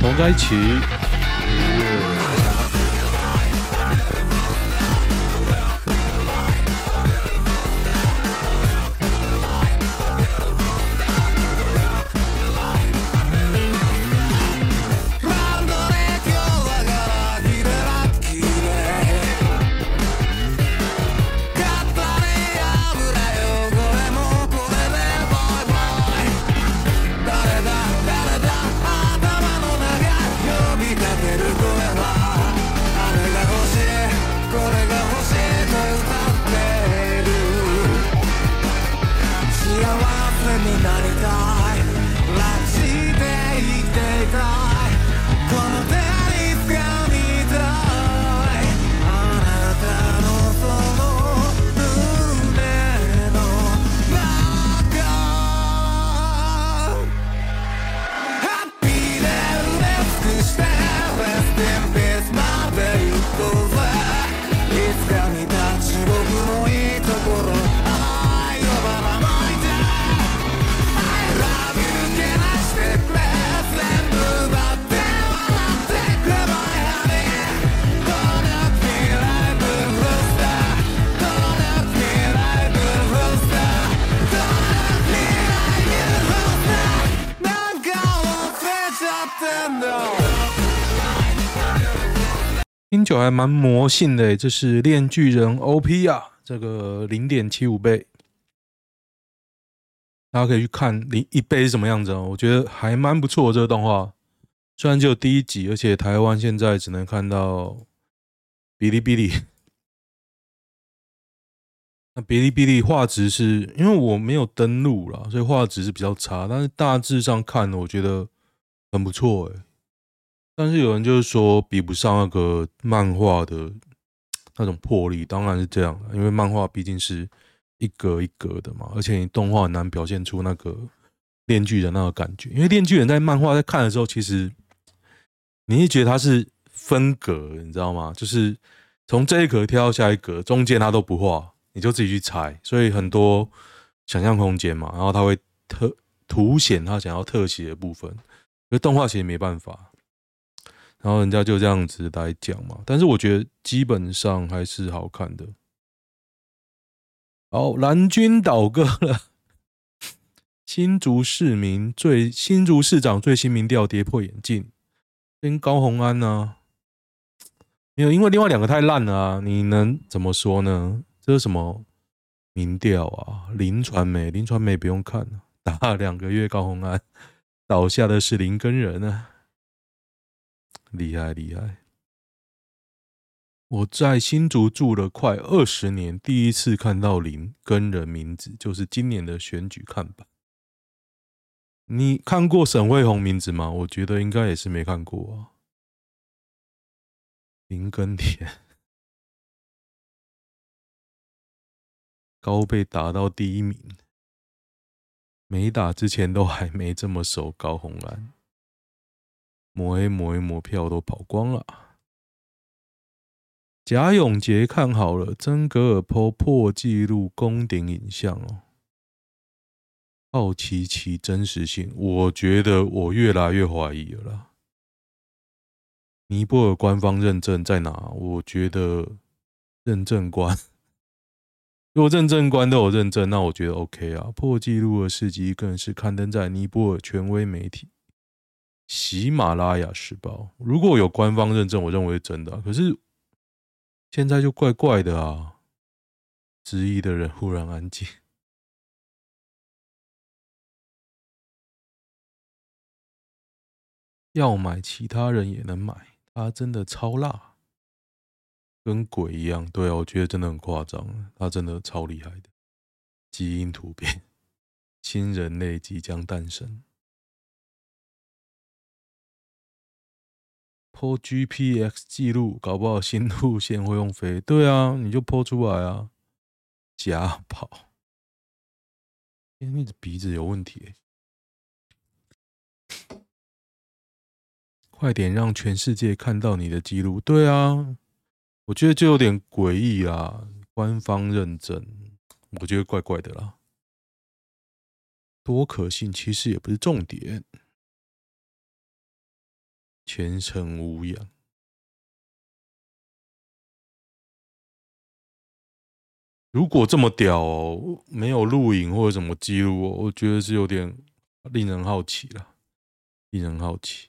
同在一起。久还蛮魔性的，这是《链锯人》OP 啊，这个零点七五倍，大家可以去看零一倍是什么样子哦。我觉得还蛮不错，这个动画虽然只有第一集，而且台湾现在只能看到哔哩哔哩。那哔哩哔哩画质是因为我没有登录啦，所以画质是比较差，但是大致上看，我觉得很不错诶。但是有人就是说比不上那个漫画的那种魄力，当然是这样的，因为漫画毕竟是一格一格的嘛，而且你动画很难表现出那个链锯人那个感觉，因为链锯人在漫画在看的时候，其实你会觉得它是分格，你知道吗？就是从这一格跳到下一格，中间它都不画，你就自己去猜，所以很多想象空间嘛，然后它会特凸显它想要特写的部分，因为动画其实没办法。然后人家就这样子来讲嘛，但是我觉得基本上还是好看的。好，蓝军倒戈了，新竹市民最新竹市长最新民调跌破眼镜，跟高虹安呢、啊？没有，因为另外两个太烂了啊！你能怎么说呢？这是什么民调啊？林传媒，林传媒不用看了，打了两个月高虹安，倒下的是林根仁啊。厉害厉害！我在新竹住了快二十年，第一次看到林耕仁名字，就是今年的选举看板。你看过沈慧红名字吗？我觉得应该也是没看过啊。林根田 高被打到第一名，没打之前都还没这么熟。高虹安。抹一抹一抹，票都跑光了。贾永杰看好了曾格尔坡破纪录攻顶影像哦，好奇其真实性，我觉得我越来越怀疑了。尼泊尔官方认证在哪？我觉得认证官，如果认证官都有认证，那我觉得 OK 啊。破纪录的事迹更是刊登在尼泊尔权威媒体。喜马拉雅时报，如果有官方认证，我认为是真的。可是现在就怪怪的啊！质疑的人忽然安静。要买，其他人也能买。他真的超辣，跟鬼一样。对啊，我觉得真的很夸张。他真的超厉害的。基因突变，新人类即将诞生。Po GPX 记录，搞不好新路线会用飞。对啊，你就 po 出来啊，假跑。因为你的鼻子有问题，快点让全世界看到你的记录。对啊，我觉得就有点诡异啊。官方认证，我觉得怪怪的啦。多可信，其实也不是重点。全程无氧。如果这么屌，没有录影或者什么记录哦，我觉得是有点令人好奇了，令人好奇。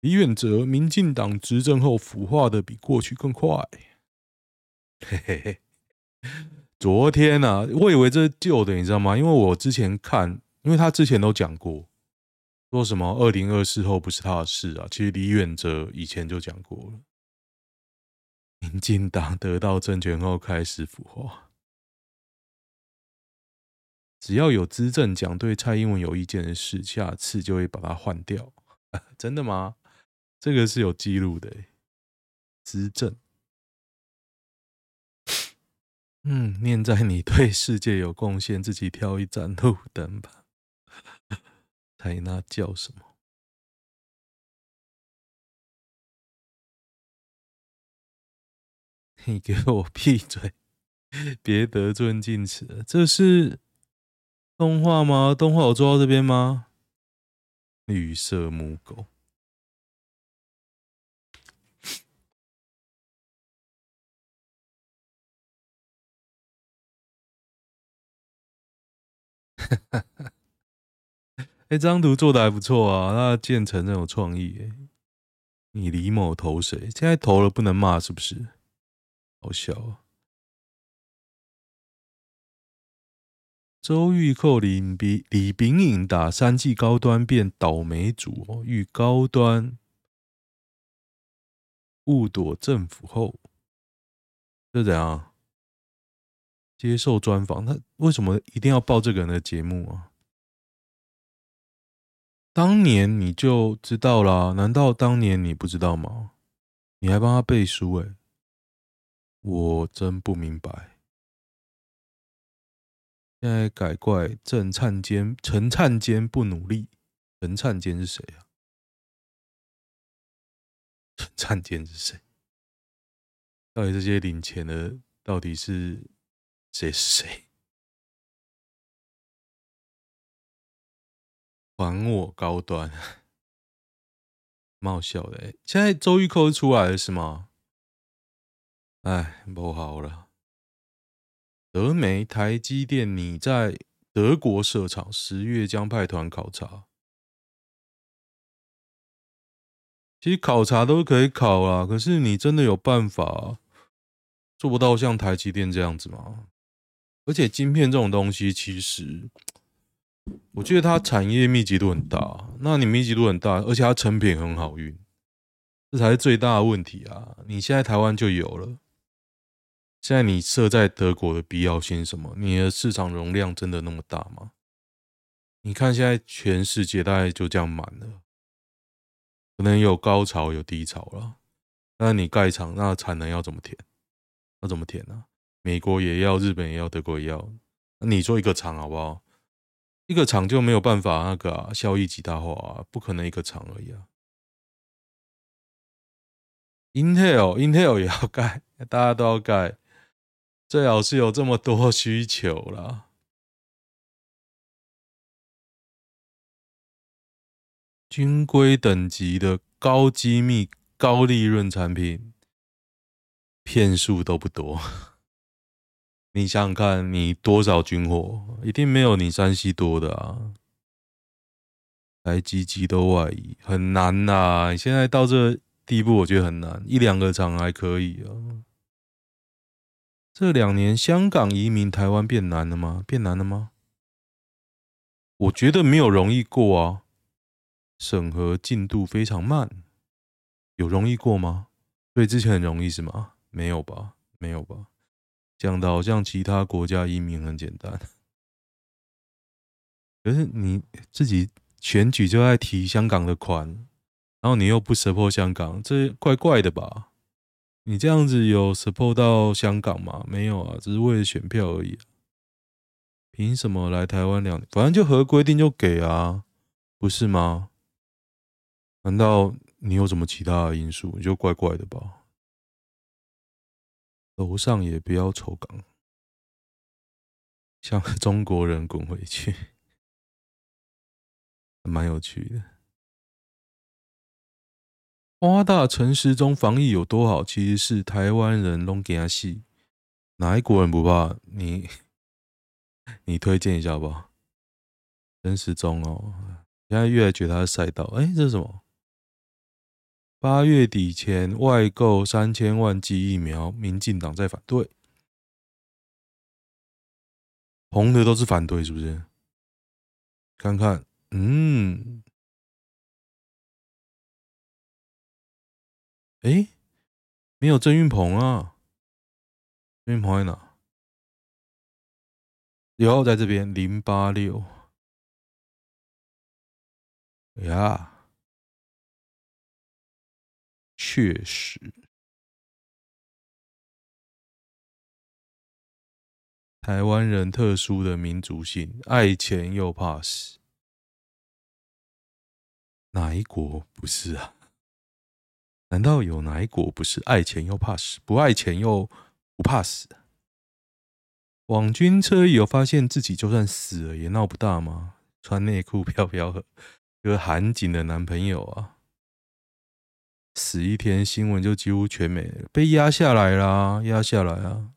李远哲，民进党执政后腐化的比过去更快。嘿嘿嘿，昨天呢、啊，我以为这是旧的，你知道吗？因为我之前看，因为他之前都讲过，说什么二零二四后不是他的事啊。其实李远哲以前就讲过了。民进党得到政权后开始腐化，只要有资政讲对蔡英文有意见的事，下次就会把他换掉。真的吗？这个是有记录的。资政，嗯，念在你对世界有贡献，自己挑一盏路灯吧。猜那叫什么？你给我 闭嘴！别得寸进尺。这是动画吗？动画有做到这边吗？绿色母狗。哈哈哈！哎，这张图做的还不错啊，那建成很有创意。你李某投谁？现在投了不能骂是不是？好笑啊！周玉蔻李比李炳颖打三季高端变倒霉主，遇高端误躲政府后，这怎样？接受专访，他为什么一定要报这个人的节目啊？当年你就知道啦？难道当年你不知道吗？你还帮他背书哎、我真不明白，现在改怪郑灿坚，陈灿坚不努力，陈灿坚是谁啊？陈灿坚是谁？到底这些领钱的到底是谁是谁？还我高端，蛮好笑的。现在周玉蔻出来了是吗？哎，不好了！德媒台积电你在德国设厂，十月将派团考察。其实考察都可以考啊，可是你真的有办法做不到像台积电这样子吗？而且晶片这种东西，其实我觉得它产业密集度很大。那你密集度很大，而且它成品很好运，这才是最大的问题啊！你现在台湾就有了。现在你设在德国的必要性什么？你的市场容量真的那么大吗？你看现在全世界大概就这样满了，可能有高潮有低潮了。那你盖厂，那产能要怎么填？要怎么填呢？美国也要，日本也要，德国也要。那你做一个厂好不好？一个厂就没有办法那个，效益极大化啊，不可能一个厂而已啊。Intel，Intel 也要盖，大家都要盖。最好是有这么多需求啦。军规等级的高机密、高利润产品，骗术都不多。你想想看，你多少军火，一定没有你山西多的啊！台积极都外移，很难呐、啊。你现在到这地步，我觉得很难，一两个厂还可以啊。这两年香港移民台湾变难了吗？变难了吗？我觉得没有容易过啊，审核进度非常慢，有容易过吗？对，之前很容易是吗？没有吧？没有吧？讲的好像其他国家移民很简单，可是你自己选举就在提香港的款，然后你又不 support 香港，这怪怪的吧？你这样子有 support 到香港吗？没有啊，只是为了选票而已啊。凭什么来台湾两年？反正就合规定就给啊，不是吗？难道你有什么其他的因素？你就怪怪的吧。楼上也不要抽港，像 中国人滚回去，蛮有趣的。花大陈时中防疫有多好，其实是台湾人拢惊死，哪一国人不怕？你 你推荐一下吧。陈时中哦，现在越来越觉得他是赛道。哎，这是什么？八月底前外购三千万剂疫苗，民进党在反对。红的都是反对，是不是？看看，嗯，哎，没有郑运鹏啊？郑运鹏在哪？有，在这边零八六。呀，确实。台湾人特殊的民族性，爱钱又怕死。哪一国不是啊？难道有哪一国不是爱钱又怕死，不爱钱又不怕死？网军侧翼有发现自己就算死了也闹不大吗？穿内裤飘飘河，个韩景的男朋友啊，死一天新闻就几乎全没了，被压下来啦，压下来啊。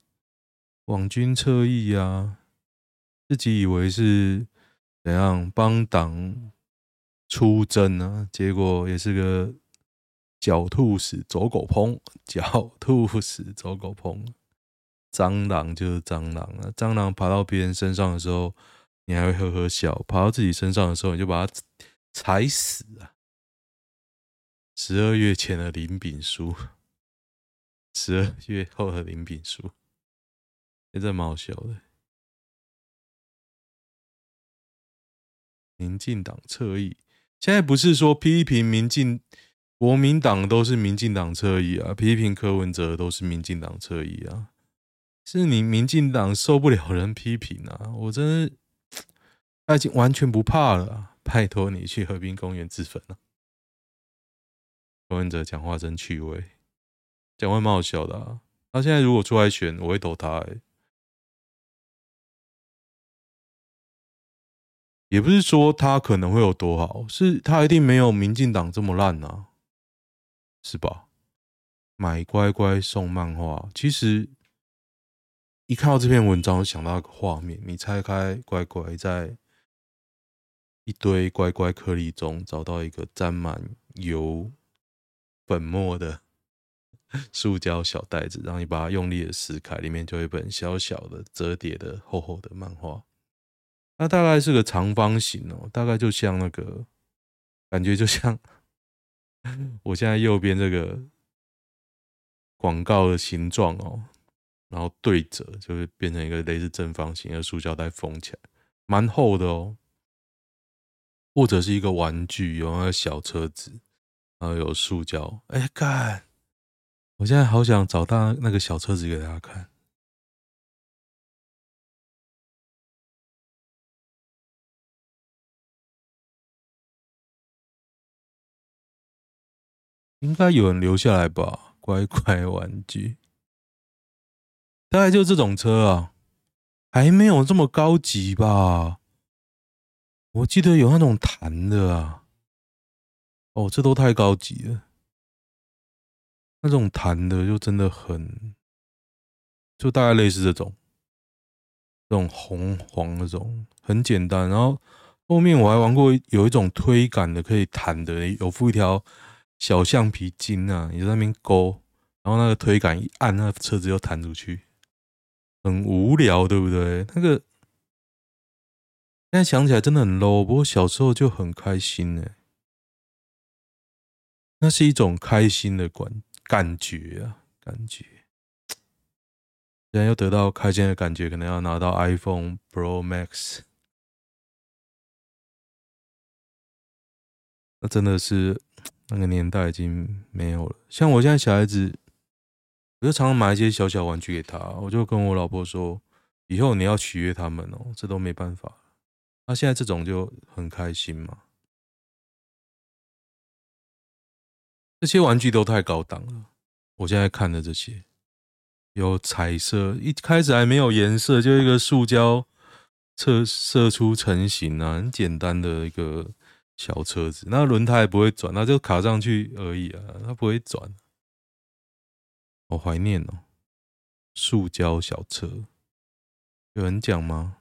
网军侧翼啊，自己以为是怎样帮党出征啊，结果也是个狡兔死，走狗烹，狡兔死，走狗烹。蟑螂就是蟑螂啊，蟑螂爬到别人身上的时候，你还会呵呵笑；爬到自己身上的时候，你就把它踩死啊。十二月前的林炳书，十二 月后的林炳书。也在蛮好笑的。民进党侧翼，现在不是说批评民进国民党都是民进党侧翼啊，批评柯文哲都是民进党侧翼啊，是你民进党受不了人批评啊！我真的 他已经完全不怕了，拜托你去河滨公园自焚了。柯文哲讲话真趣味，讲话蛮好笑的啊。他现在如果出来选，我会投他欸。也不是说他可能会有多好，是他一定没有民进党这么烂啊，是吧？买乖乖送漫画，其实一看到这篇文章，想到一个画面：你拆开乖乖，在一堆乖乖颗粒中找到一个沾满油粉末的 塑胶小袋子，然后你把它用力的撕开，里面就有一本小小的折叠的厚厚的漫画。它大概是个长方形哦，大概就像那个，感觉就像 我现在右边这个广告的形状哦，然后对折就会变成一个类似正方形的塑胶袋封起来，蛮厚的哦。或者是一个玩具，有那个小车子，然后有塑胶。哎，干！我现在好想找到那个小车子给大家看。应该有人留下来吧？乖乖玩具，大概就这种车啊，还没有这么高级吧？我记得有那种弹的啊，哦，这都太高级了。那种弹的就真的很，就大概类似这种，这种红黄那种，很简单。然后后面我还玩过有一种推杆的，可以弹的，有附一条。小橡皮筋啊，你在那边勾，然后那个推杆一按，那个车子又弹出去，很无聊，对不对？那个现在想起来真的很 low，不过小时候就很开心呢。那是一种开心的感感觉啊，感觉。现在又得到开心的感觉，可能要拿到 iPhone Pro Max，那真的是。那个年代已经没有了。像我现在小孩子，我就常常买一些小小玩具给他。我就跟我老婆说：“以后你要取悦他们哦，这都没办法。”那现在这种就很开心嘛。这些玩具都太高档了。我现在看的这些，有彩色，一开始还没有颜色，就一个塑胶射射出成型啊，很简单的一个。小车子，那轮胎不会转，那就卡上去而已啊，它不会转。好怀念哦，塑胶小车，有人讲吗？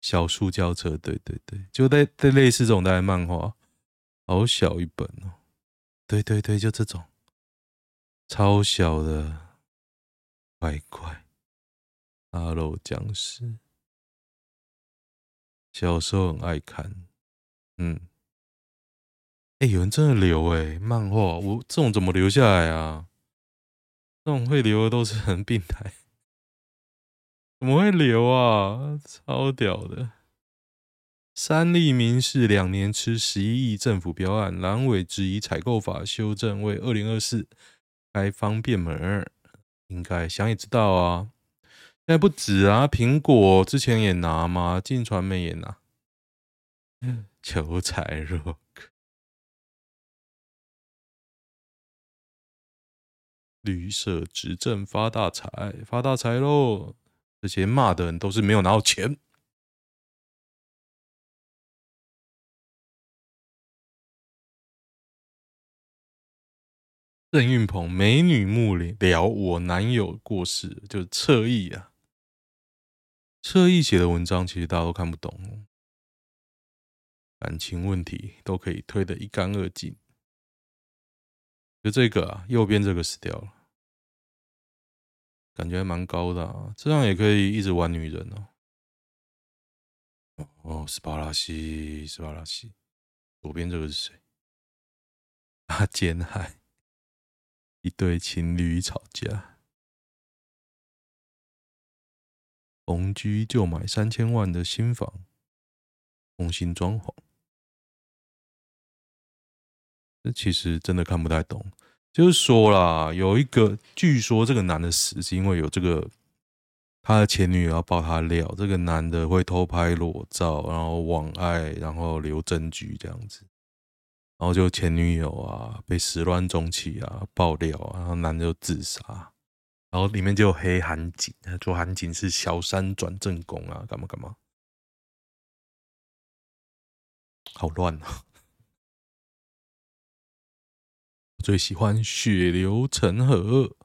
小塑胶车，对对对，就在在类似这种的漫画，好小一本哦。对对对，就这种，超小的，怪怪阿楼僵尸，小时候很爱看，嗯，哎，有人真的留哎，漫画，我这种怎么留下来啊？这种会留的都是很病态。怎么会留啊？超屌的！三立民视两年吃十一亿政府标案，蓝委质疑采购法修正为二零二四开方便门，应该想也知道啊。现在不止啊，苹果之前也拿嘛，进传媒也拿。求财若渴，绿色执政发大财，发大财喽！这些骂的人都是没有拿到钱。郑运鹏美女幕僚，我男友过世，就是侧翼啊。侧翼写的文章其实大家都看不懂，感情问题都可以推得一干二净。就这个啊，右边这个死掉了。感觉还蛮高的啊，这样也可以一直玩女人哦。哦，斯巴拉西，斯巴拉西，左边这个是谁？阿坚海，一对情侣吵架，同居就买三千万的新房，重新装潢。这其实真的看不太懂。就是说啦，有一个据说这个男的死是因为有这个他的前女友要爆他料，这个男的会偷拍裸照，然后网爱，然后留证据这样子，然后就前女友啊被始乱终弃啊爆料啊，然后男的就自杀，然后里面就有黑韩景，说韩景是小三转正宫啊，干嘛干嘛，好乱啊。最喜欢血流成河。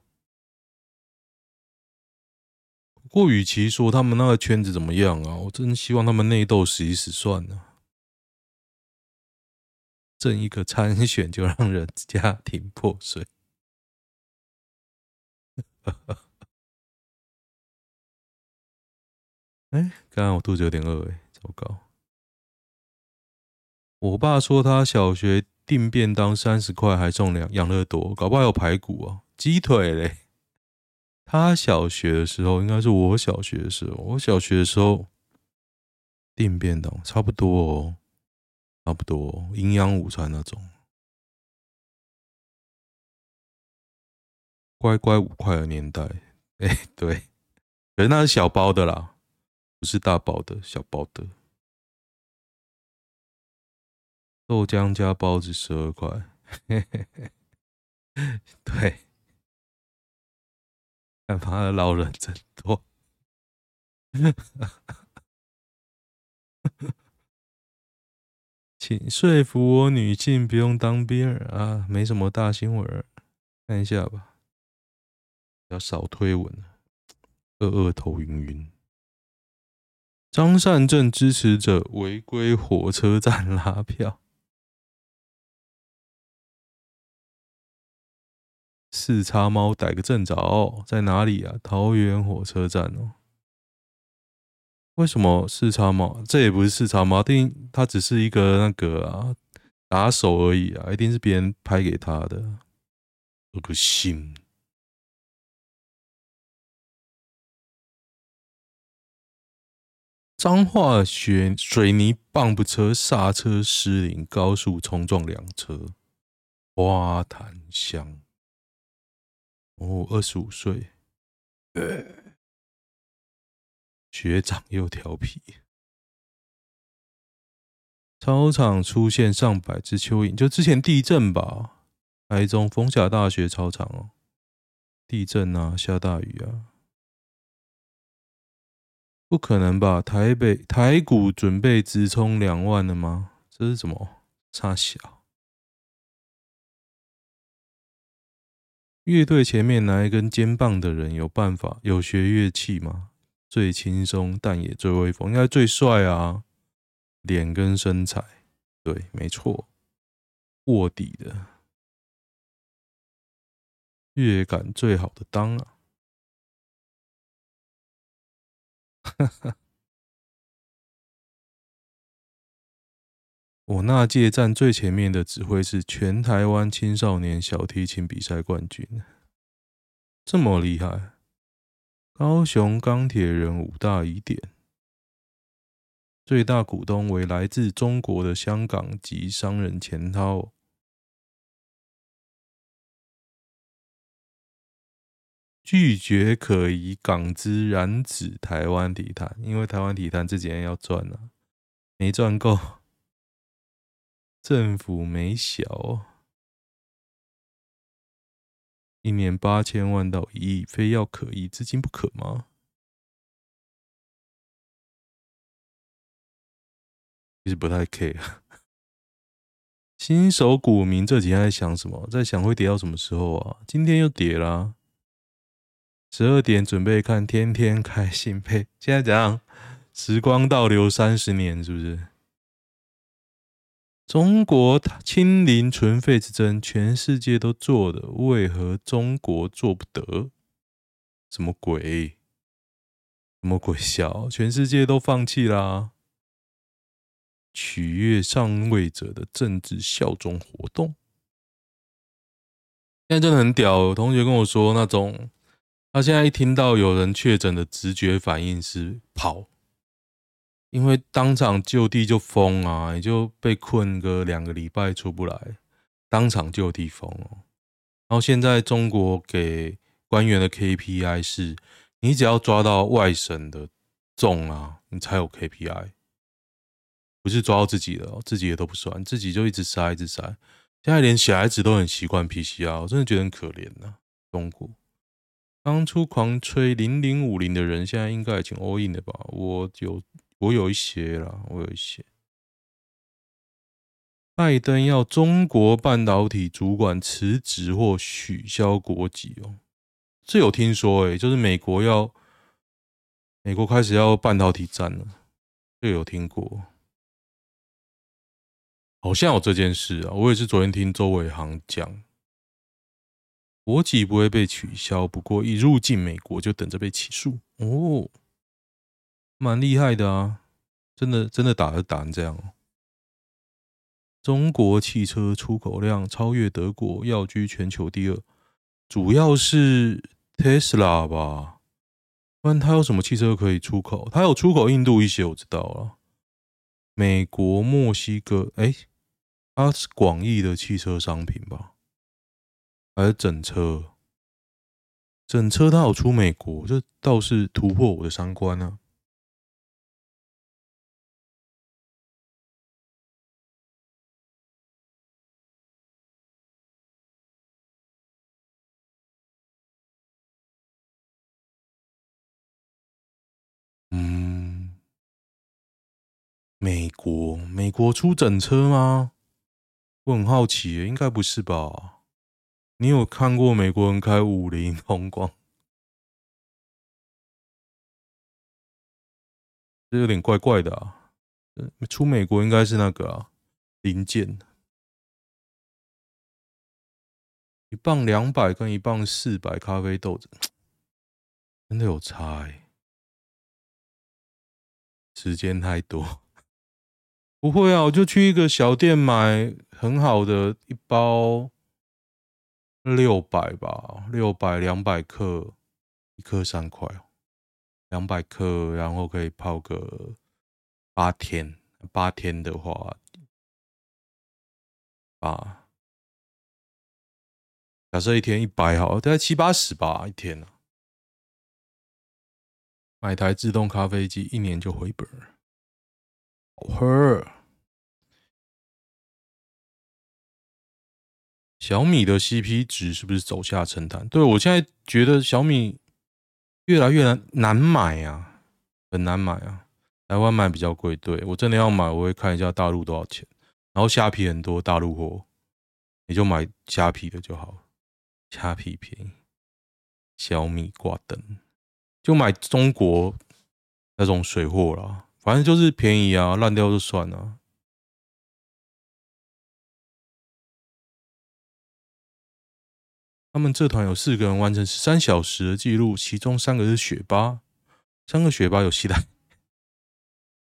不过，与其说他们那个圈子怎么样啊，我真希望他们内斗死一死算了。挣一个参选就让人家庭破碎。哎，刚刚我肚子有点饿，哎，糟糕。我爸说他小学。订便当三十块还送两养乐多，搞不好有排骨啊，鸡腿嘞。他小学的时候，应该是我小学的时候。我小学的时候订便当差不多哦，差不多营养午餐那种，乖乖五块的年代。哎，对，可是那是小包的啦，不是大包的，小包的。豆浆加包子十二块，对，干嘛的老人真多，请说服我女性不用当兵啊！没什么大新闻，看一下吧，要少推文，了。二二头晕晕。张善政支持者违规火车站拉票。四叉猫逮个正着，在哪里啊？桃园火车站哦。为什么四叉猫？这也不是四叉猫，定他只是一个那个啊打手而已啊，一定是别人拍给他的。有个心。彰化学水泥棒不车刹车失灵，高速冲撞两车，花坛乡。哦，二十五岁，学长又调皮。操场出现上百只蚯蚓，就之前地震吧？台中丰甲大学操场哦，地震啊，下大雨啊，不可能吧？台北台股准备直冲两万了吗？这是什么？差小。乐队前面拿一根尖棒的人有办法？有学乐器吗？最轻松，但也最威风，应该最帅啊！脸跟身材，对，没错，卧底的，乐感最好的当啊！我那届站最前面的指挥是全台湾青少年小提琴比赛冠军，这么厉害！高雄钢铁人五大疑点，最大股东为来自中国的香港籍商人钱涛，拒绝可疑港资染指台湾体坛，因为台湾体坛这几年要赚了，没赚够。政府没小，一年八千万到一亿，非要可疑资金不可吗？其实不太 care。新手股民这几天在想什么？在想会跌到什么时候啊？今天又跌了，十二点准备看天天开心配。现在怎样？时光倒流三十年，是不是？中国清零存废之争，全世界都做的，为何中国做不得？什么鬼？什么鬼笑？全世界都放弃啦！取悦上位者的政治效忠活动，现在真的很屌。同学跟我说，那种他现在一听到有人确诊的直觉反应是跑。因为当场就地就封啊，也就被困个两个礼拜出不来，当场就地封哦。然后现在中国给官员的 KPI 是，你只要抓到外省的重啊，你才有 KPI，不是抓到自己的，自己也都不算，自己就一直塞一直塞。现在连小孩子都很习惯 PCR，我真的觉得很可怜呐。中国当初狂吹零零五零的人，现在应该已经 all in 了吧？我有。我有一些啦，我有一些。拜登要中国半导体主管辞职或取消国籍哦，这有听说诶，就是美国要美国开始要半导体战了，这有听过，好像有这件事啊。我也是昨天听周伟航讲，国籍不会被取消，不过一入境美国就等着被起诉哦。蛮厉害的啊，真的真的打是打成这样。中国汽车出口量超越德国，要居全球第二，主要是 Tesla 吧？不然它有什么汽车可以出口？它有出口印度一些，我知道了。美国、墨西哥，哎，它是广义的汽车商品吧？还是整车？整车它有出美国，这倒是突破我的三观啊。国，出整车吗？我很好奇，应该不是吧？你有看过美国人开五菱宏光？这有点怪怪的啊。出美国应该是那个啊，零件，一磅两百跟一磅四百咖啡豆子，真的有差哎，时间太多。不会啊，我就去一个小店买很好的一包，六百吧，六百两百克，一克三块，两百克，然后可以泡个八天，八天的话，啊，假设一天一百好，大概七八十吧，一天啊，买台自动咖啡机，一年就回本儿。喝，小米的 CP 值是不是走下神坛？对，我现在觉得小米越来越难难买啊，很难买啊。台湾买比较贵，对，我真的要买，我会看一下大陆多少钱。然后虾皮很多大陆货，你就买虾皮的就好，虾皮便宜。小米挂灯，就买中国那种水货啦，反正就是便宜啊，烂掉就算了。他们这团有四个人完成十三小时的记录，其中三个是雪巴，三个雪巴有期待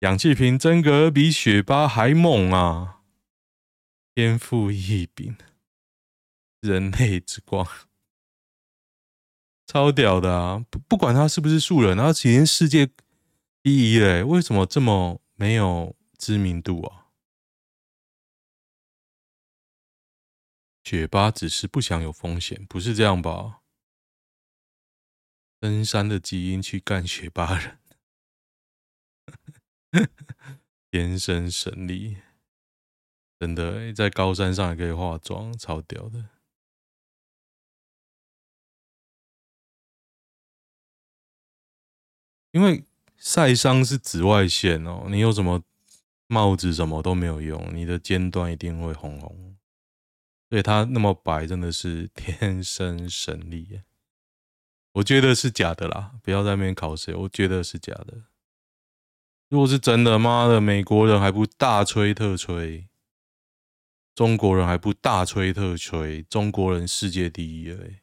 氧气瓶，真格比雪巴还猛啊！天赋异禀，人类之光。超屌的啊！不不管他是不是素人，他已经世界第一嘞，为什么这么没有知名度啊？雪巴只是不想有风险，不是这样吧？登山的基因去干雪巴人，天生神力，真的在高山上也可以化妆，超屌的。因为晒伤是紫外线哦，你有什么帽子什么都没有用，你的尖端一定会红红。所以他那么白，真的是 天生神力。我觉得是假的啦，不要在那边考谁，我觉得是假的。如果是真的，妈的，美国人还不大吹特吹，中国人还不大吹特吹，中国人世界第一哎。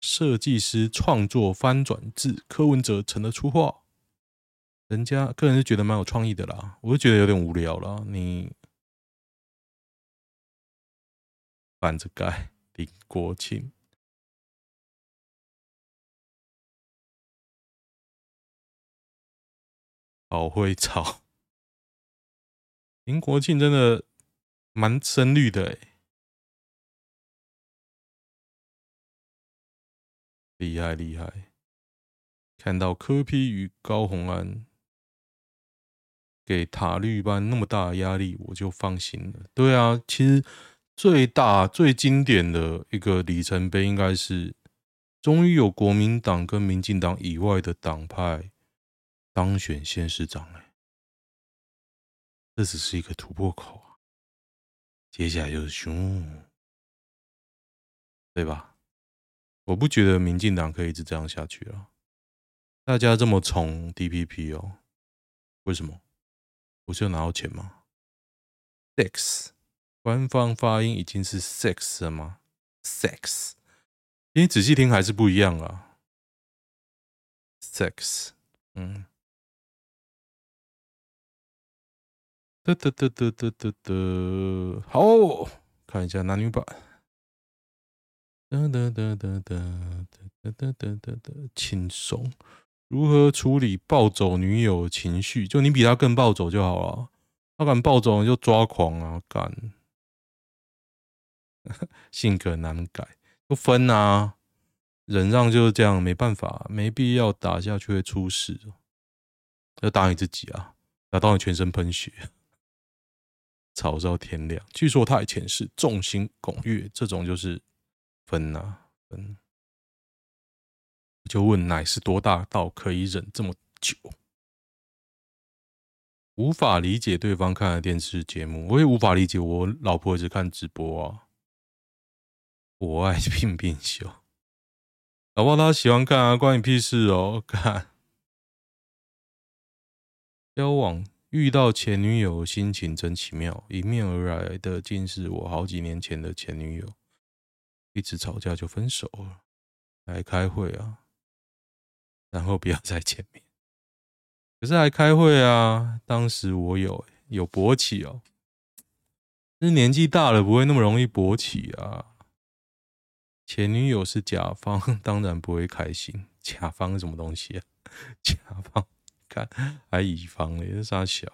设计师创作翻转自柯文哲成了出画，人家个人是觉得蛮有创意的啦，我就觉得有点无聊了。你反着盖林国庆，好会吵，林国庆真的蛮深绿的哎。厉害厉害！看到柯 P 与高虹安给塔绿班那么大的压力，我就放心了。对啊，其实最大最经典的一个里程碑，应该是终于有国民党跟民进党以外的党派当选县市长了。这只是一个突破口啊，接下来就是熊，对吧？我不觉得民进党可以一直这样下去了。大家这么宠 DPP 哦，为什么？不是有拿到钱吗？Sex，官方发音已经是 sex 了吗？Sex，你仔细听还是不一样啊。Sex，嗯，哒哒哒哒哒哒哒，好，看一下男女版。哒哒哒哒哒哒哒哒哒哒，轻松。如何处理暴走女友情绪？就你比他更暴走就好了。他敢暴走，你就抓狂啊！敢，性格难改，不分啊。忍让就是这样，没办法，没必要打下去会出事。要打你自己啊，打到你全身喷血，吵到天亮。据说他以前是众星拱月，这种就是。分、啊、分，就问奶是多大到可以忍这么久？无法理解对方看的电视节目，我也无法理解我老婆一直看直播啊。我爱拼拼秀，老婆她喜欢看啊，关你屁事哦！看，交往遇到前女友，心情真奇妙，迎面而来的竟是我好几年前的前女友。一直吵架就分手了，来开会啊，然后不要再见面。可是还开会啊，当时我有有勃起哦，是年纪大了不会那么容易勃起啊。前女友是甲方，当然不会开心。甲方是什么东西啊？甲方看还乙方嘞，这啥小？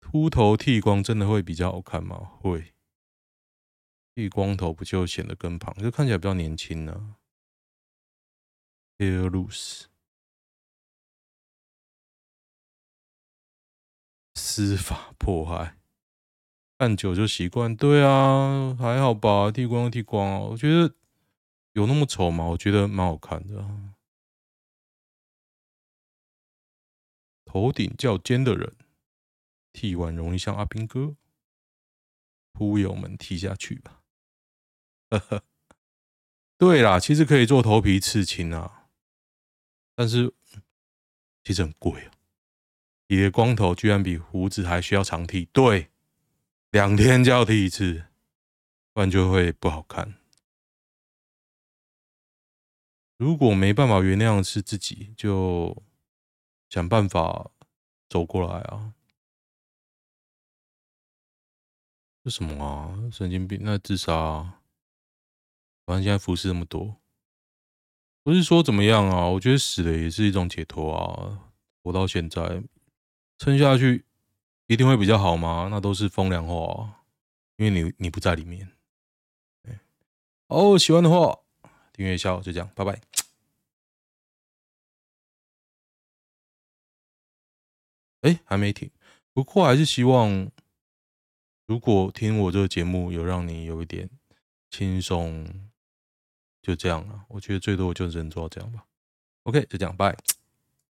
秃头剃光真的会比较好看吗？会。剃光头不就显得更胖，就看起来比较年轻呢、啊。Hair loose，司法迫害，看久就习惯。对啊，还好吧，剃光剃光啊，我觉得有那么丑吗？我觉得蛮好看的、啊。头顶较尖的人，剃完容易像阿兵哥。扑友们剃下去吧。呵呵，对啦，其实可以做头皮刺青啊，但是其实很贵啊。你的光头居然比胡子还需要长剃，对，两天就要剃一次，不然就会不好看。如果没办法原谅是自己，就想办法走过来啊。这什么啊？神经病！那自杀啊？反正现在服饰那么多，不是说怎么样啊？我觉得死了也是一种解脱啊。活到现在，撑下去一定会比较好吗？那都是风凉话啊，因为你你不在里面。哦，喜欢的话订阅一下，就这样，拜拜。哎，还没停，不过还是希望。如果听我这个节目有让你有一点轻松，就这样了。我觉得最多我就只能做到这样吧。OK，就这样，拜。